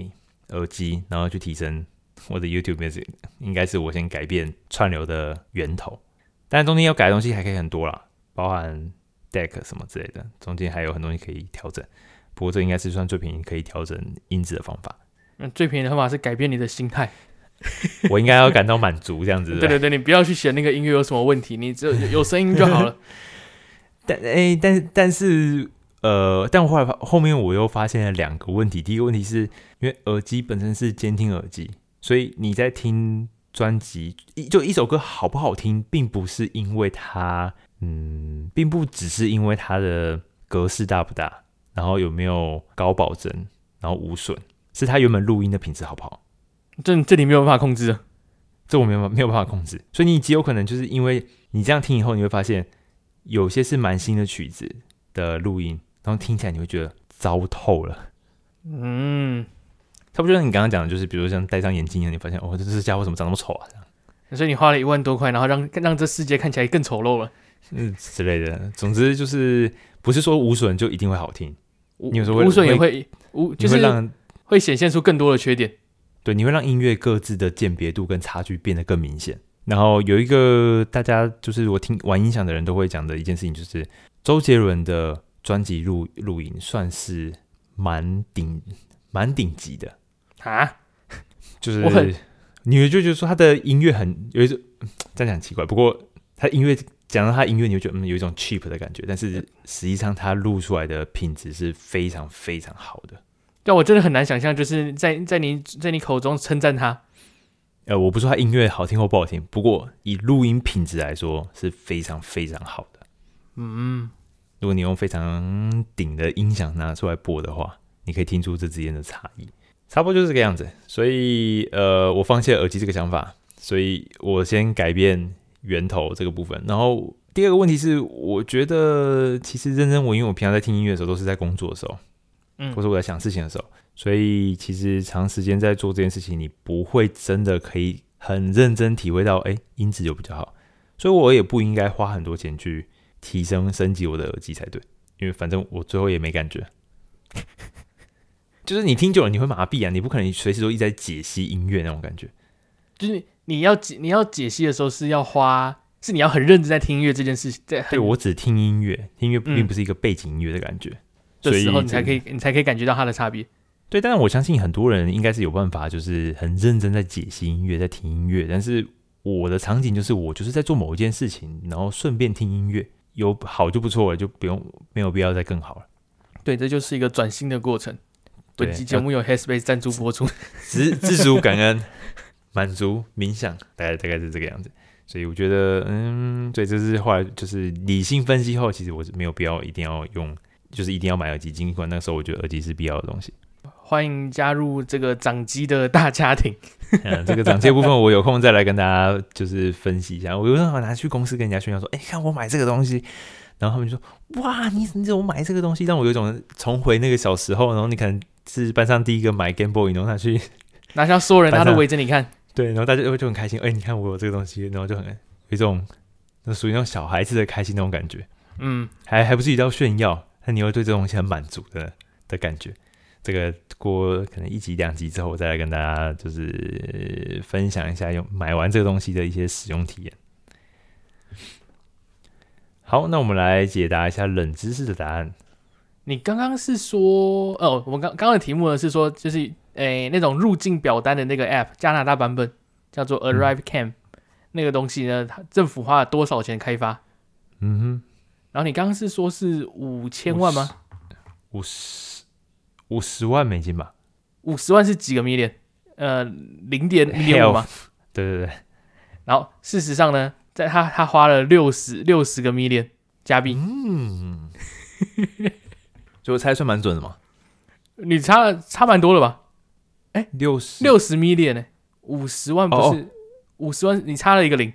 耳机，然后去提升我的 YouTube Music，应该是我先改变串流的源头。但中间要改的东西还可以很多啦，包含 Deck 什么之类的，中间还有很多东西可以调整。不过这应该是算最便宜可以调整音质的方法。嗯，最便宜的方法是改变你的心态。我应该要感到满足这样子。对对对，你不要去嫌那个音乐有什么问题，你只有 有声音就好了。但哎，但但是。呃，但我后来后面我又发现了两个问题。第一个问题是因为耳机本身是监听耳机，所以你在听专辑，就一首歌好不好听，并不是因为它，嗯，并不只是因为它的格式大不大，然后有没有高保真，然后无损，是它原本录音的品质好不好？这这里没有办法控制，这我没有没有办法控制。所以你极有可能就是因为你这样听以后，你会发现有些是蛮新的曲子的录音。然后听起来你会觉得糟透了。嗯，差不多像你刚刚讲的，就是比如像戴上眼镜一样，你发现哦，这这家伙怎么长那么丑啊？这样，所以你花了一万多块，然后让让这世界看起来更丑陋了，嗯之类的。总之就是不是说无损就一定会好听，你有时候无损也会无就是让会显现出更多的缺点。对，你会让音乐各自的鉴别度跟差距变得更明显。然后有一个大家就是我听玩音响的人都会讲的一件事情，就是周杰伦的专辑录录音算是蛮顶蛮顶级的啊，就是你会就觉得说他的音乐很有一种这样讲奇怪，不过他音乐讲到他音乐，你会觉得嗯有一种 cheap 的感觉，但是实际上他录出来的品质是非常非常好的。但我真的很难想象，就是在在你在你口中称赞他。呃，我不说他音乐好听或不好听，不过以录音品质来说是非常非常好的。嗯，如果你用非常顶的音响拿出来播的话，你可以听出这之间的差异。差不多就是这个样子。所以，呃，我放弃了耳机这个想法，所以我先改变源头这个部分。然后第二个问题是，我觉得其实认真我，因为我平常在听音乐的时候都是在工作的时候。嗯，或者我在想事情的时候，所以其实长时间在做这件事情，你不会真的可以很认真体会到，哎，音质就比较好。所以我也不应该花很多钱去提升升级我的耳机才对，因为反正我最后也没感觉。就是你听久了你会麻痹啊，你不可能随时都一直在解析音乐那种感觉。就是你要解你要解析的时候是要花，是你要很认真在听音乐这件事情。对，对我只听音乐，听音乐并不是一个背景音乐的感觉。嗯的时候，你才可以，你才可以感觉到它的差别。对，但是我相信很多人应该是有办法，就是很认真在解析音乐，在听音乐。但是我的场景就是，我就是在做某一件事情，然后顺便听音乐，有好就不错了，就不用没有必要再更好了。对，这就是一个转型的过程。本期节目由 Headspace 赞助播出，知知足感恩，满足冥想，大概大概是这个样子。所以我觉得，嗯，对，这是后来就是理性分析后，其实我是没有必要一定要用。就是一定要买耳机，尽管那个时候我觉得耳机是必要的东西。欢迎加入这个掌机的大家庭。嗯，这个掌机部分我有空再来跟大家就是分析一下。我有时候拿去公司跟人家炫耀说：“哎，看我买这个东西。”然后他们就说：“哇，你你怎么买这个东西？”让我有一种重回那个小时候。然后你可能是班上第一个买 Game Boy，然后他去拿下所有人，他都围着你看。对，然后大家就就很开心。哎，你看我有这个东西，然后就很有一种那属于那种小孩子的开心那种感觉。嗯，还还不是一定要炫耀。那你会对这东西很满足的的感觉，这个过可能一集两集之后，我再来跟大家就是分享一下用买完这个东西的一些使用体验。好，那我们来解答一下冷知识的答案。你刚刚是说，哦，我们刚刚刚的题目呢是说，就是诶、欸、那种入境表单的那个 App，加拿大版本叫做 ArriveCam，、嗯、那个东西呢，政府花了多少钱开发？嗯哼。然后你刚刚是说是五千万吗？五十五十万美金吧。五十万是几个 million？呃，零点 零点五吗？对对对。然后事实上呢，在他他花了六十六十个 million 加币。嗯。就我猜算蛮准的嘛。你差了差蛮多了吧？哎，六十六十 million 呢？五十万不是五十万？你差了一个零。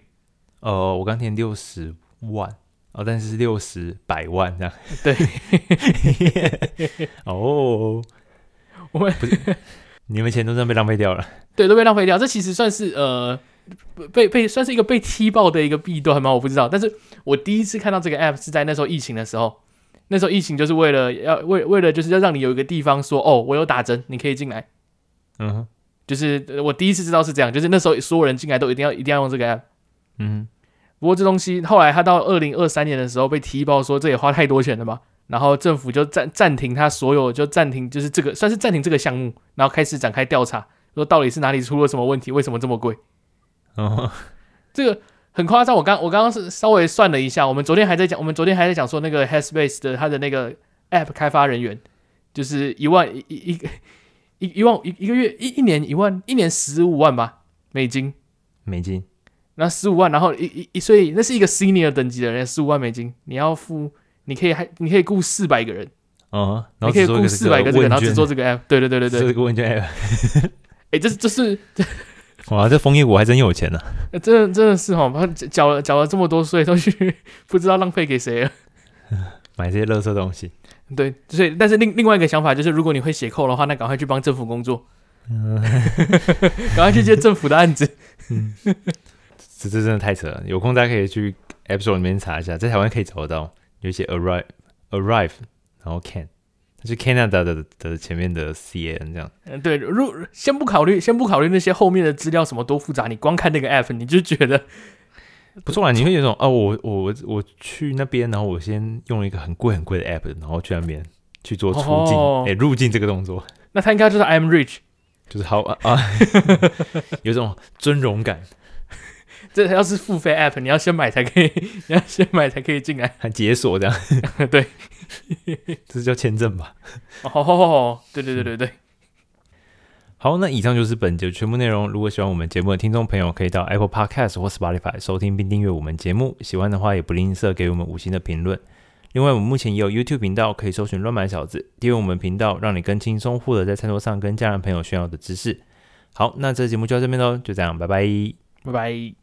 哦，我刚填六十万。哦，但是六十百万这样，对，哦，我们不是你们钱都这样被浪费掉了，对，都被浪费掉。这其实算是呃，被被算是一个被踢爆的一个弊端吗？我不知道。但是我第一次看到这个 app 是在那时候疫情的时候，那时候疫情就是为了要为为了就是要让你有一个地方说哦，我有打针，你可以进来。嗯哼，就是我第一次知道是这样，就是那时候所有人进来都一定要一定要用这个 app。嗯。不过这东西后来他到二零二三年的时候被踢爆说，这也花太多钱了吧，然后政府就暂暂停他所有，就暂停就是这个算是暂停这个项目，然后开始展开调查，说到底是哪里出了什么问题，为什么这么贵？哦，这个很夸张。我刚我刚刚是稍微算了一下，我们昨天还在讲，我们昨天还在讲说那个 Headspace 的他的那个 App 开发人员就是一万一一一一万一一个月一一年一万一年十五万吧美金美金。那十五万，然后一一一，所以那是一个 senior 等级的人，十五万美金，你要付，你可以还，你可以雇四百个人，哦，你可以雇四百个这个，然后只做这个 app，对对对对对，这个问卷 app，哎，这这是，哇，这枫叶谷还真有钱 呢，真的真的是哈，缴了缴了这么多税，都去不知道浪费给谁了，买这些垃圾东西，对，所以但是另另外一个想法就是，如果你会写扣的话，那赶快去帮政府工作，嗯，赶快去接政府的案子。嗯，这这真的太扯了，有空大家可以去 App Store 里面查一下，在台湾可以找得到，有一些 arrive arrive，然后 can，是 Canada 的的前面的 can 这样。嗯，对，如先不考虑，先不考虑那些后面的资料什么多复杂，你光看那个 app，你就觉得。不错啊，你会有种哦，我我我去那边，然后我先用一个很贵很贵的 app，然后去那边去做出境哎、哦欸、入境这个动作。那他应该就是 I'm rich，就是好啊，啊 有种尊荣感。这要是付费 app，你要先买才可以，你要先买才可以进来，还解锁这样。对，这是叫签证吧？哦，对对对对对。嗯好，那以上就是本节全部内容。如果喜欢我们节目的听众朋友，可以到 Apple Podcast 或 Spotify 收听并订阅我们节目。喜欢的话，也不吝啬给我们五星的评论。另外，我们目前也有 YouTube 频道，可以搜寻“乱买小子”，订阅我们频道，让你更轻松获得在餐桌上跟家人朋友炫耀的知识。好，那这节目就到这边喽，就这样，拜拜，拜拜。